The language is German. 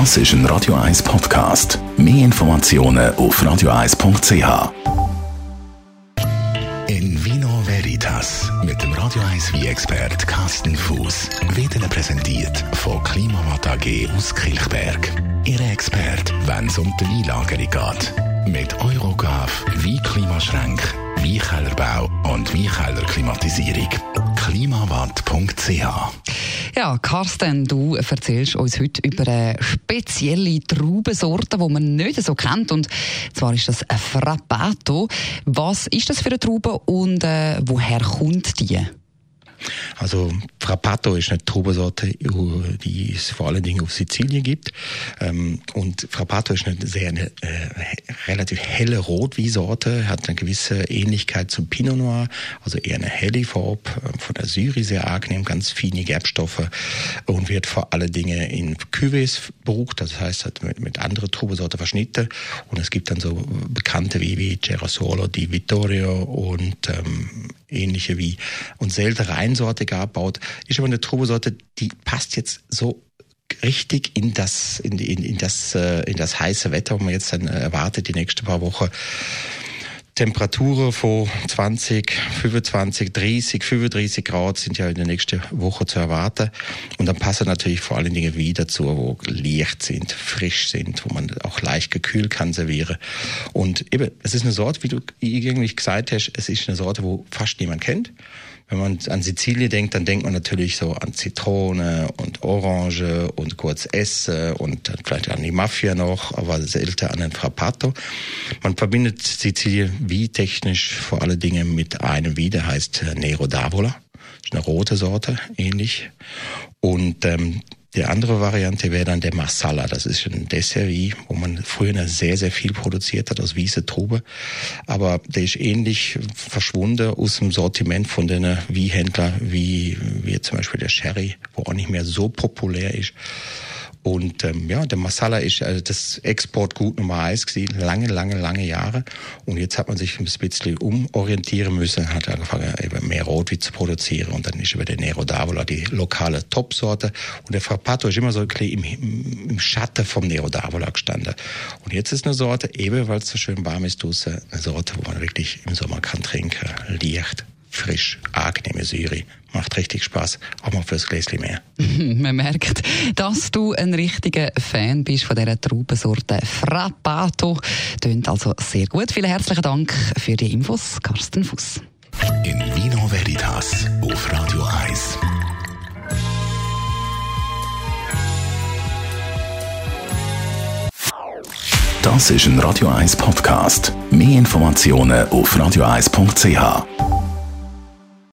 Das ist ein Radio 1 Podcast. Mehr Informationen auf radio1.ch. In Vino Veritas mit dem Radio 1 wie expert Carsten Fuß wird Ihnen präsentiert von Klimawatt AG aus Kilchberg. Ihre Expert, wenn es um die Weinlagerung geht. Mit Eurogav, wie Klimaschränk, Weinkellerbau und Weinkeller Klimatisierung. Klimawatt.ch ja, Carsten, du erzählst uns heute über eine spezielle Traubensorte, die man nicht so kennt. Und zwar ist das ein Frappato. Was ist das für eine Traube und äh, woher kommt die? Also Frappato ist eine Trubesorte, die es vor allen Dingen auf Sizilien gibt. Ähm, und Frappato ist eine sehr eine, äh, relativ helle Rotwiesorte, hat eine gewisse Ähnlichkeit zum Pinot Noir, also eher eine helle äh, von der Syri sehr angenehm, ganz feine Gerbstoffe und wird vor allen Dingen in Cuvées berucht, das heißt hat mit, mit anderen Trubesorte verschnitten. Und es gibt dann so bekannte wie, wie Gerasolo di Vittorio und ähm, ähnliche wie und selten Reinsorte gebaut. Ist aber eine Trubesorte, die passt jetzt so richtig in das in, in, in das äh, in das heiße Wetter, wo man jetzt dann erwartet die nächsten paar Wochen. Temperaturen von 20, 25, 30, 35 Grad sind ja in der nächsten Woche zu erwarten. Und dann passen natürlich vor allen Dingen Weine dazu, wo leicht sind, frisch sind, wo man auch leicht gekühlt kann servieren. Und eben, es ist eine Sorte, wie du eigentlich gesagt hast, es ist eine Sorte, wo fast niemand kennt. Wenn man an Sizilien denkt, dann denkt man natürlich so an Zitrone und Orange und kurz Esse und vielleicht an die Mafia noch, aber selten an den Frappato. Man verbindet Sizilien wie technisch vor allen Dingen mit einem Wein, der heißt Nero d'Avola. Das ist eine rote Sorte, ähnlich. Und ähm, die andere Variante wäre dann der Masala. Das ist ein Dessert, wo man früher sehr, sehr viel produziert hat aus Wiese Trube. Aber der ist ähnlich verschwunden aus dem Sortiment von den Wiehändlern wie, wie zum Beispiel der Sherry, wo auch nicht mehr so populär ist. Und ähm, ja, der Masala ist also das Exportgut Nummer eins gewesen, lange, lange, lange Jahre. Und jetzt hat man sich ein bisschen umorientieren müssen, hat angefangen, eben mehr Rotwein zu produzieren. Und dann ist über der Nero d'Avola die lokale Topsorte. Und der Frappato ist immer so ein bisschen im, im Schatten vom Nero d'Avola gestanden. Und jetzt ist eine Sorte, eben weil es so schön warm ist, eine Sorte, wo man wirklich im Sommer kann trinken, leicht frisch, angenehme Syri. Macht richtig Spaß, auch mal fürs Gläschen mehr. Man merkt, dass du ein richtiger Fan bist von dieser Traubensorte Frappato. Tönt also sehr gut. Vielen herzlichen Dank für die Infos, Carsten Fuß. In Vino Veritas auf Radio 1. Das ist ein Radio 1 Podcast. Mehr Informationen auf radio1.ch.